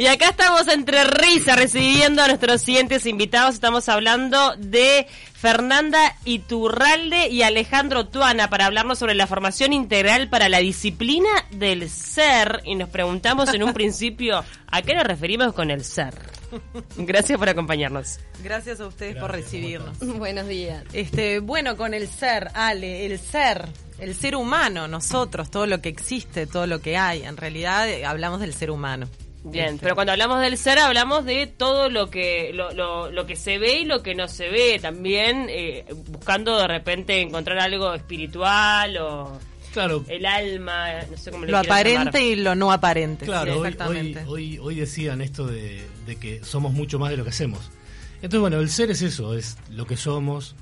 Y acá estamos entre risa recibiendo a nuestros siguientes invitados. Estamos hablando de Fernanda Iturralde y Alejandro Tuana para hablarnos sobre la formación integral para la disciplina del ser. Y nos preguntamos en un principio, ¿a qué nos referimos con el ser? Gracias por acompañarnos. Gracias a ustedes por recibirnos. Buenos días. Este, bueno, con el ser, Ale, el ser, el ser humano, nosotros, todo lo que existe, todo lo que hay. En realidad eh, hablamos del ser humano. Bien, pero cuando hablamos del ser hablamos de todo lo que lo, lo, lo que se ve y lo que no se ve, también eh, buscando de repente encontrar algo espiritual o claro. el alma, no sé cómo Lo aparente y lo no aparente. Claro, hoy, hoy, hoy, hoy, decían esto de, de que somos mucho más de lo que hacemos. Entonces, bueno, el ser es eso, es lo que somos,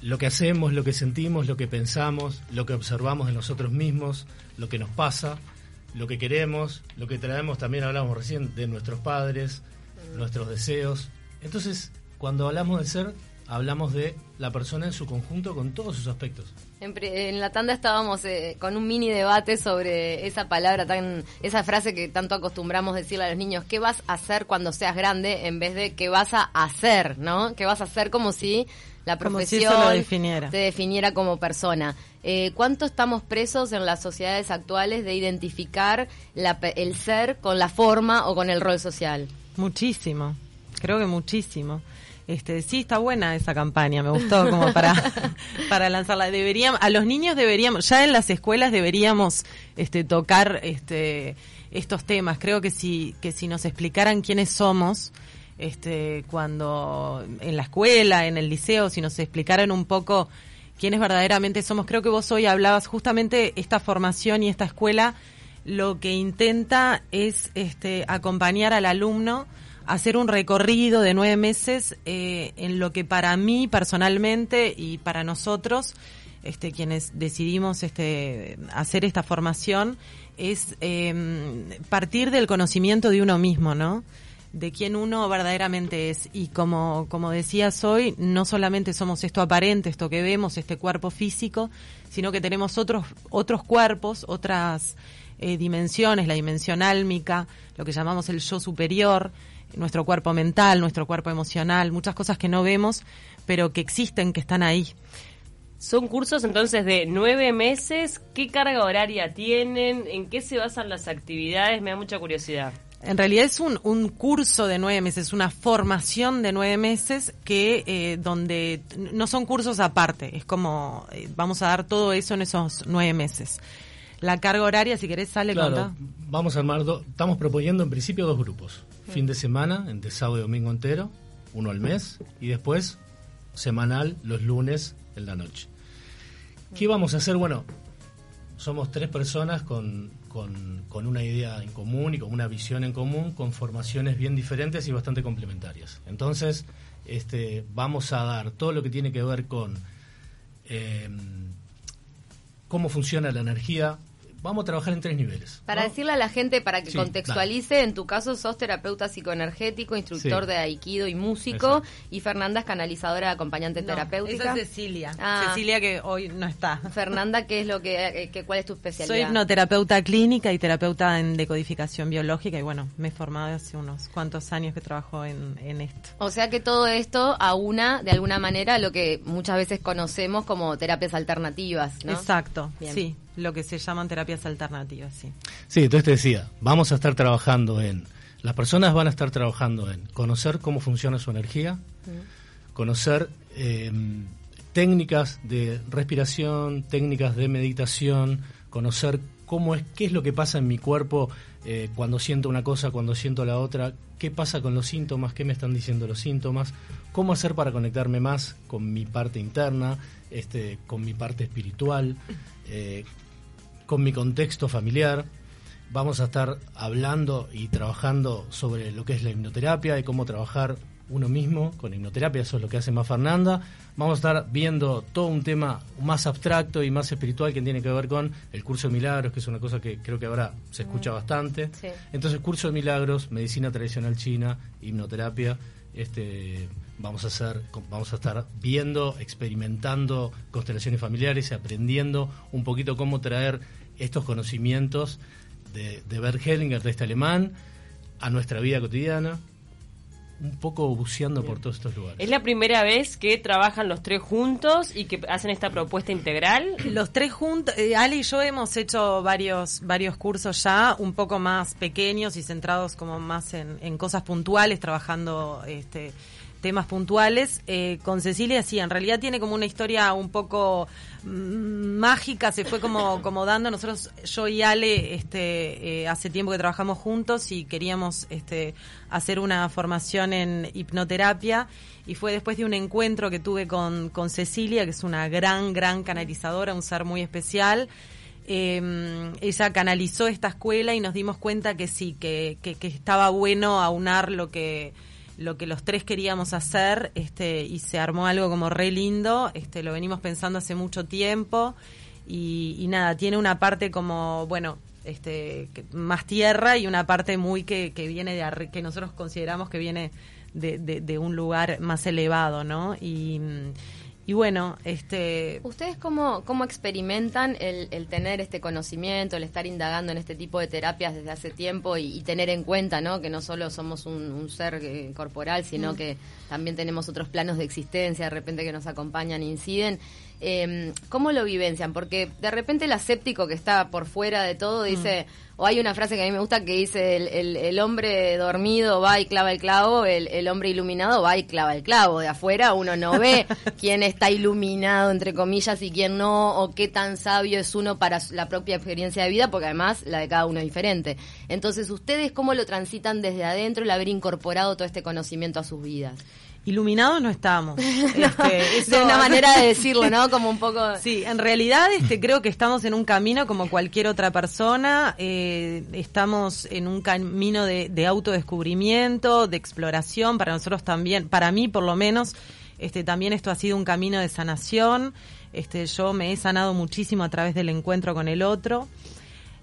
lo que hacemos, lo que sentimos, lo que pensamos, lo que observamos de nosotros mismos, lo que nos pasa lo que queremos, lo que traemos, también hablamos recién de nuestros padres, nuestros deseos. Entonces, cuando hablamos de ser, hablamos de la persona en su conjunto con todos sus aspectos. En, en la tanda estábamos eh, con un mini debate sobre esa palabra tan, esa frase que tanto acostumbramos decirle a los niños, ¿qué vas a hacer cuando seas grande? En vez de ¿qué vas a hacer? ¿No? ¿Qué vas a hacer como si la profesión definiera. te definiera como persona. Eh, ¿Cuánto estamos presos en las sociedades actuales de identificar la, el ser con la forma o con el rol social? Muchísimo, creo que muchísimo. Este, sí, está buena esa campaña, me gustó como para, para lanzarla. Deberíamos, a los niños deberíamos, ya en las escuelas deberíamos este, tocar este, estos temas. Creo que si, que si nos explicaran quiénes somos, este, cuando en la escuela, en el liceo, si nos explicaran un poco quiénes verdaderamente somos. Creo que vos hoy hablabas justamente esta formación y esta escuela lo que intenta es este, acompañar al alumno hacer un recorrido de nueve meses eh, en lo que para mí personalmente y para nosotros, este, quienes decidimos este, hacer esta formación, es eh, partir del conocimiento de uno mismo, ¿no? De quién uno verdaderamente es. Y como, como decías hoy, no solamente somos esto aparente, esto que vemos, este cuerpo físico, sino que tenemos otros, otros cuerpos, otras eh, dimensiones, la dimensión álmica, lo que llamamos el yo superior, nuestro cuerpo mental, nuestro cuerpo emocional, muchas cosas que no vemos, pero que existen, que están ahí. Son cursos entonces de nueve meses. ¿Qué carga horaria tienen? ¿En qué se basan las actividades? Me da mucha curiosidad. En realidad es un, un curso de nueve meses, una formación de nueve meses que eh, donde no son cursos aparte, es como eh, vamos a dar todo eso en esos nueve meses. La carga horaria, si querés, sale claro, Vamos a armar, estamos proponiendo en principio dos grupos. Fin de semana, entre sábado y domingo entero, uno al mes, y después semanal los lunes en la noche. ¿Qué vamos a hacer? Bueno, somos tres personas con con, con, una idea en común y con una visión en común, con formaciones bien diferentes y bastante complementarias. Entonces, este, vamos a dar todo lo que tiene que ver con eh, cómo funciona la energía, vamos a trabajar en tres niveles. Para decirle a la gente, para que contextualice, en tu caso sos terapeuta psicoenergético, instructor de aikido y músico, y Fernanda es canalizadora, acompañante terapéutica. Esa es Cecilia. Ah. Cecilia que hoy no está. Fernanda, ¿qué es lo que, eh, cuál es tu especialidad? Soy hipnoterapeuta clínica y terapeuta en decodificación biológica y bueno, me he formado hace unos cuantos años que trabajo en, en esto. O sea que todo esto aúna de alguna manera lo que muchas veces conocemos como terapias alternativas, ¿no? Exacto, sí lo que se llaman terapias alternativas, sí. Sí, entonces te decía, vamos a estar trabajando en, las personas van a estar trabajando en conocer cómo funciona su energía, conocer eh, técnicas de respiración, técnicas de meditación, conocer cómo es, qué es lo que pasa en mi cuerpo eh, cuando siento una cosa, cuando siento la otra, qué pasa con los síntomas, qué me están diciendo los síntomas, cómo hacer para conectarme más con mi parte interna, este, con mi parte espiritual, eh, con mi contexto familiar. Vamos a estar hablando y trabajando sobre lo que es la hipnoterapia y cómo trabajar uno mismo con hipnoterapia, eso es lo que hace más Fernanda. Vamos a estar viendo todo un tema más abstracto y más espiritual que tiene que ver con el curso de milagros, que es una cosa que creo que ahora se escucha mm. bastante. Entonces, curso de milagros, medicina tradicional china, hipnoterapia, este vamos a hacer vamos a estar viendo, experimentando constelaciones familiares y aprendiendo un poquito cómo traer estos conocimientos de, de Bert Hellinger, de este alemán, a nuestra vida cotidiana, un poco buceando por todos estos lugares. ¿Es la primera vez que trabajan los tres juntos y que hacen esta propuesta integral? Los tres juntos, eh, Ale y yo hemos hecho varios varios cursos ya, un poco más pequeños y centrados como más en, en cosas puntuales, trabajando este temas puntuales. Eh, con Cecilia sí, en realidad tiene como una historia un poco mm, mágica, se fue como, como dando. Nosotros, yo y Ale, este, eh, hace tiempo que trabajamos juntos y queríamos este, hacer una formación en hipnoterapia y fue después de un encuentro que tuve con, con Cecilia, que es una gran, gran canalizadora, un ser muy especial. Eh, ella canalizó esta escuela y nos dimos cuenta que sí, que, que, que estaba bueno aunar lo que lo que los tres queríamos hacer este y se armó algo como re lindo este lo venimos pensando hace mucho tiempo. Y, y nada tiene una parte como bueno este más tierra y una parte muy que, que viene de que nosotros consideramos que viene de, de- de un lugar más elevado no y, y bueno este ¿Ustedes cómo, cómo experimentan el, el tener este conocimiento, el estar indagando en este tipo de terapias desde hace tiempo y, y tener en cuenta ¿no? que no solo somos un, un ser eh, corporal, sino que también tenemos otros planos de existencia, de repente que nos acompañan e inciden? Eh, ¿Cómo lo vivencian? Porque de repente el aséptico que está por fuera de todo dice, o hay una frase que a mí me gusta que dice, el, el- el hombre dormido va y clava el clavo, el, el hombre iluminado va y clava el clavo. De afuera uno no ve quién está iluminado, entre comillas, y quién no, o qué tan sabio es uno para la propia experiencia de vida, porque además la de cada uno es diferente. Entonces, ¿ustedes cómo lo transitan desde adentro el haber incorporado todo este conocimiento a sus vidas? iluminados no estamos Este, eso- de una manera de decirlo, ¿no? Como un poco... Sí, en realidad este, creo que estamos en un camino como cualquier otra persona. eh, estamos en un camino de, de autodescubrimiento, de exploración. Para nosotros también, para mí por lo menos, este, también esto ha sido un camino de sanación. Este, yo me he sanado muchísimo a través del encuentro con el otro.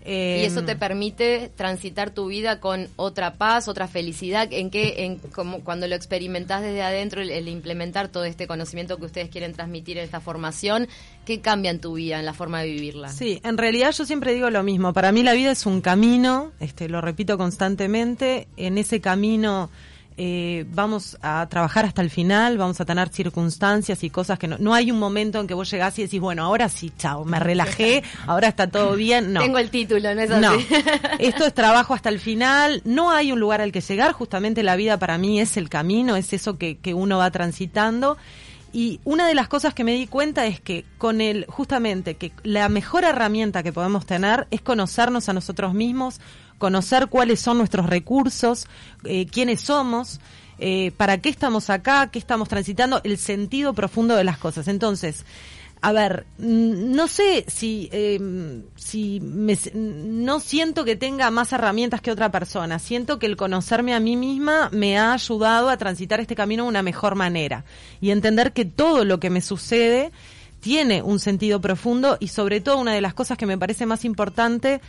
Y eso Em, te permite transitar tu vida con otra paz, otra felicidad. ¿En qué, en, como cuando lo experimentás desde adentro, el, el implementar todo este conocimiento que ustedes quieren transmitir en esta formación, qué cambia en tu vida, en la forma de vivirla? Sí, en realidad yo siempre digo lo mismo. Para mí la vida es un camino, este, lo repito constantemente. En ese camino eh, vamos a trabajar hasta el final, vamos a tener circunstancias y cosas que no, no hay un momento en que vos llegás y decís, bueno, ahora sí, chao, me relajé, ahora está todo bien. No. Tengo el título, ¿no es así? No, esto es trabajo hasta el final, no hay un lugar al que llegar, justamente la vida para mí es el camino, es eso que, que uno va transitando. Y una de las cosas que me di cuenta es que con el, justamente, que la mejor herramienta que podemos tener es conocernos a nosotros mismos, conocer cuáles son nuestros recursos, eh, quiénes somos, eh, para qué estamos acá, qué estamos transitando, el sentido profundo de las cosas. Entonces, a ver, no sé si, eh, si me, no siento que tenga más herramientas que otra persona. Siento que el conocerme a mí misma me ha ayudado a transitar este camino de una mejor manera y entender que todo lo que me sucede tiene un sentido profundo y sobre todo una de las cosas que me parece más importante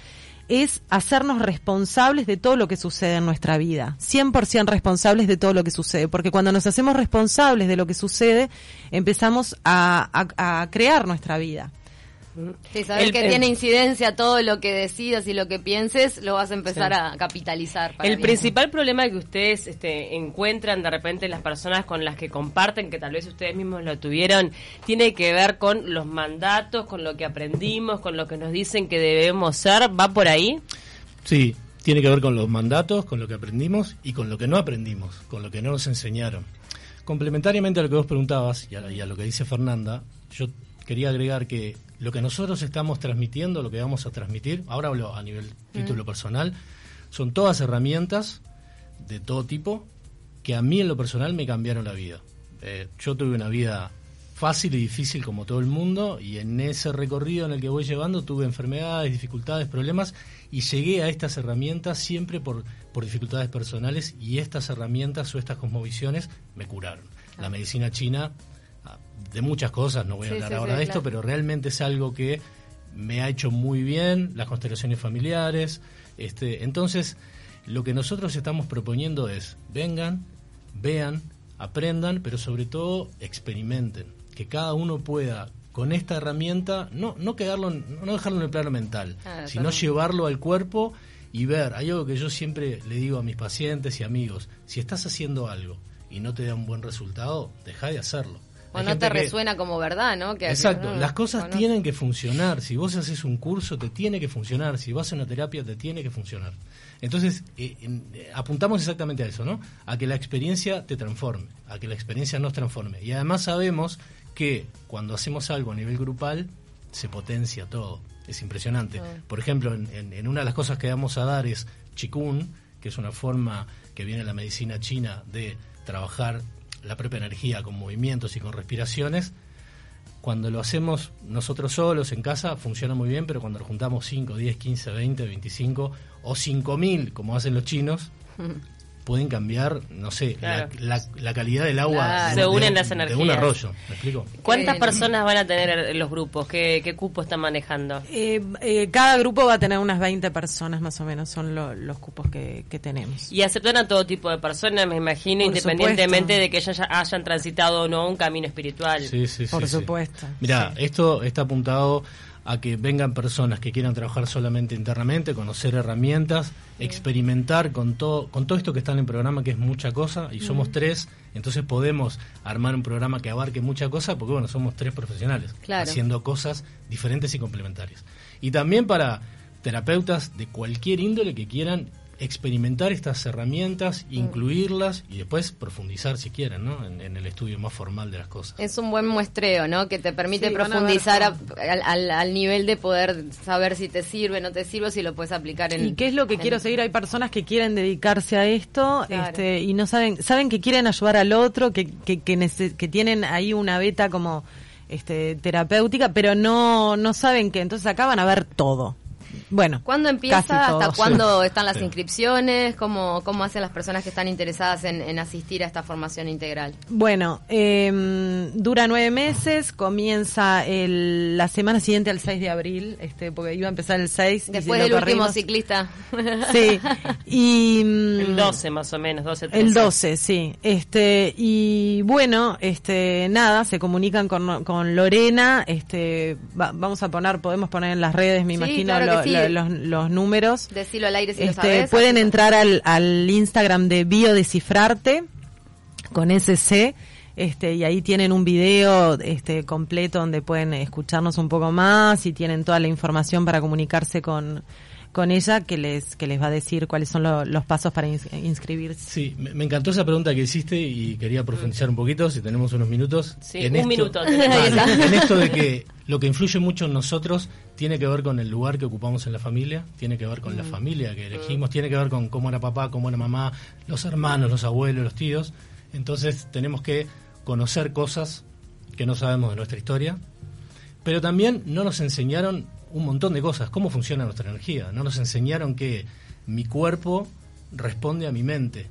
es hacernos responsables de todo lo que sucede en nuestra vida, 100% responsables de todo lo que sucede, porque cuando nos hacemos responsables de lo que sucede, empezamos a, a- a crear nuestra vida. Sí, saber El- que el- tiene incidencia todo lo que decidas y lo que pienses, lo vas a empezar a capitalizar. para El bien. principal problema que ustedes este, encuentran de repente las personas con las que comparten, que tal vez ustedes mismos lo tuvieron, tiene que ver con los mandatos, con lo que aprendimos, con lo que nos dicen que debemos ser. ¿Va por ahí? Sí, tiene que ver con los mandatos, con lo que aprendimos y con lo que no aprendimos, con lo que no nos enseñaron. Complementariamente a lo que vos preguntabas y a, y a lo que dice Fernanda, yo quería agregar que lo que nosotros estamos transmitiendo, lo que vamos a transmitir, ahora hablo a nivel título personal, son todas herramientas de todo tipo que a mí en lo personal me cambiaron la vida. Eh, yo tuve una vida fácil y difícil como todo el mundo y en ese recorrido en el que voy llevando tuve enfermedades, dificultades, problemas y llegué a estas herramientas siempre por, por dificultades personales y estas herramientas o estas cosmovisiones me curaron. La medicina china, ah, de muchas cosas, no voy a hablar sí, ahora sí, de esto, pero realmente es algo que me ha hecho muy bien, las constelaciones familiares. Este, entonces, lo que nosotros estamos proponiendo es, vengan, vean, aprendan, pero sobre todo experimenten, que cada uno pueda con esta herramienta no no quedarlo no dejarlo en el plano mental, Ah, sino llevarlo al cuerpo y ver, hay algo que yo siempre le digo a mis pacientes y amigos, si estás haciendo algo y no te da un buen resultado, deja de hacerlo. O no te que- resuena como verdad, ¿no? Que- Exacto, que- las cosas no. tienen que funcionar. Si vos haces un curso, te tiene que funcionar. Si vas a una terapia, te tiene que funcionar. Entonces, eh, eh, apuntamos exactamente a eso, ¿no? A que la experiencia te transforme, a que la experiencia nos transforme. Y además sabemos que cuando hacemos algo a nivel grupal, se potencia todo. Es impresionante. Por ejemplo, en, en- en una de las cosas que vamos a dar es Qigong, que es una forma que viene de la medicina china de trabajar la propia energía con movimientos y con respiraciones. Cuando lo hacemos nosotros solos en casa funciona muy bien, pero cuando lo juntamos 5, 10, 15, 20, 25 o 5000, como hacen los chinos, pueden cambiar, no sé, Claro. la, la- la calidad del agua Claro. de, Se unen de- las de un energías. arroyo. ¿Me explico? ¿Cuántas Qué personas van a tener los grupos? ¿Qué, qué cupo están manejando? Eh, eh, cada grupo va a tener unas 20 personas más o menos, son lo- los cupos que, que tenemos. Y aceptan a todo tipo de personas, me imagino, Por independientemente supuesto. de que ellas ya hayan transitado o no un camino espiritual. Sí, sí, sí, Por sí. supuesto, Mira, esto está apuntado a que vengan personas que quieran trabajar solamente internamente, conocer herramientas, experimentar con todo, con todo esto que está en el programa, que es mucha cosa, y somos tres, entonces podemos armar un programa que abarque mucha cosa, porque bueno, somos tres profesionales, Claro. haciendo cosas diferentes y complementarias. Y también para terapeutas de cualquier índole que quieran experimentar estas herramientas, Mm. incluirlas y después profundizar si quieren, ¿no? En, en el estudio más formal de las cosas. Es un buen muestreo, ¿no? Que te permite Sí, van a ver profundizar a- al, al- al nivel de poder saber si te sirve, no te sirve, si lo puedes aplicar en... ¿Y qué es lo que en- quiero seguir? Hay personas que quieren dedicarse a esto Claro. este, y no saben, saben que quieren ayudar al otro, que, que, que, nece- que tienen ahí una beta como este, terapéutica, pero no, no saben que entonces acá van a ver todo. Bueno, ¿Cuándo empieza? ¿Hasta cuándo están las inscripciones? ¿Cómo, ¿Cómo hacen las personas que están interesadas en, en asistir a esta formación integral? Bueno, eh, dura nueve meses, comienza el- la semana siguiente al 6 de abril, este, porque iba a empezar el 6. y Después del último ciclista. Sí, y... mm, El 12 más o menos, 12, 13. El 12, sí. Este, y bueno, este, nada, se comunican con, con Lorena, este, va- vamos a poner, podemos poner en las redes, me Sí, imagino, claro que lo- sí. Lo- los, los números. Decilo al aire si lo Este, sabes. pueden así- entrar al, al Instagram de Biodescifrarte con SC. Este, y ahí tienen un video este, completo donde pueden escucharnos un poco más y tienen toda la información para comunicarse con, con ella que les, que les va a decir cuáles son lo- los pasos para ins- inscribirse. Sí, me, me encantó esa pregunta que hiciste y quería profundizar un poquito, si tenemos unos minutos. Sí, un minuto Vale, tenemos. en esto de que lo que influye mucho en nosotros tiene que ver con el lugar que ocupamos en la familia, tiene que ver con la familia que elegimos, tiene que ver con cómo era papá, cómo era mamá, los hermanos, los abuelos, los tíos. Entonces tenemos que conocer cosas que no sabemos de nuestra historia, pero también no nos enseñaron un montón de cosas, cómo funciona nuestra energía. No nos enseñaron que mi cuerpo responde a mi mente.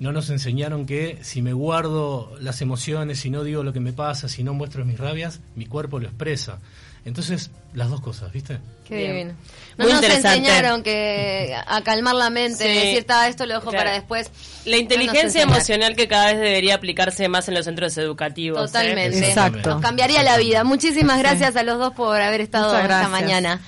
No nos enseñaron que si me guardo las emociones, si no digo lo que me pasa, si no muestro mis rabias, mi cuerpo lo expresa. Entonces, las dos cosas, ¿viste? Qué Bien. divino. No Muy nos enseñaron que a calmar la mente, Sí. decir, "Ta, esto lo dejo Claro. para después. La inteligencia emocional que cada vez debería aplicarse más en los centros educativos. ¿eh? Totalmente. Exacto. Nos cambiaría la vida. Muchísimas gracias a los dos por haber estado esta mañana.